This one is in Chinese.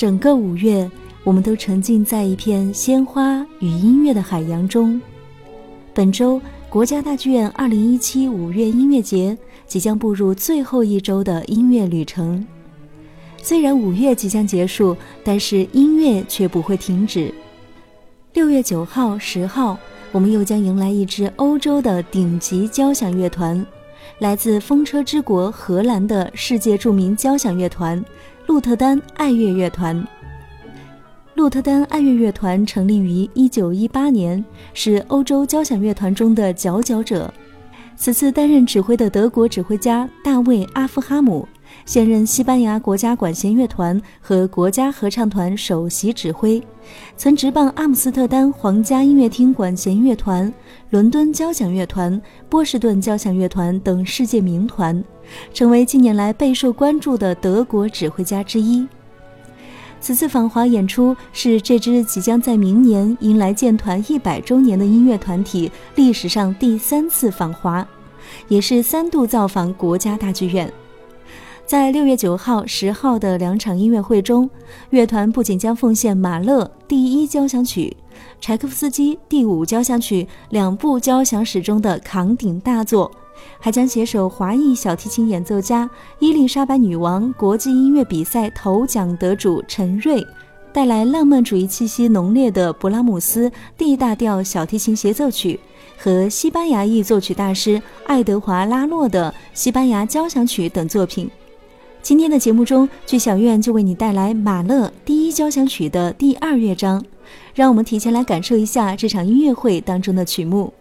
整个五月，我们都沉浸在一片鲜花与音乐的海洋中。本周，国家大剧院二零一七五月音乐节即将步入最后一周的音乐旅程。虽然五月即将结束，但是音乐却不会停止。六月九号、十号，我们又将迎来一支欧洲的顶级交响乐团，来自风车之国荷兰的世界著名交响乐团——鹿特丹爱乐乐团。鹿特丹爱乐乐团成立于一九一八年，是欧洲交响乐团中的佼佼者。此次担任指挥的德国指挥家大卫·阿夫哈姆。现任西班牙国家管弦乐团和国家合唱团首席指挥，曾执棒阿姆斯特丹皇家音乐厅管弦乐团、伦敦交响乐团、波士顿交响乐团等世界名团，成为近年来备受关注的德国指挥家之一。此次访华演出是这支即将在明年迎来建团一百周年的音乐团体历史上第三次访华，也是三度造访国家大剧院。在六月九号、十号的两场音乐会中，乐团不仅将奉献马勒第一交响曲、柴可夫斯基第五交响曲两部交响史中的扛鼎大作，还将携手华裔小提琴演奏家伊丽莎白女王国际音乐比赛头奖得主陈瑞，带来浪漫主义气息浓烈的勃拉姆斯 D 大调小提琴协奏曲和西班牙裔作曲大师爱德华拉洛的西班牙交响曲等作品。今天的节目中，剧小院就为你带来马勒第一交响曲的第二乐章，让我们提前来感受一下这场音乐会当中的曲目。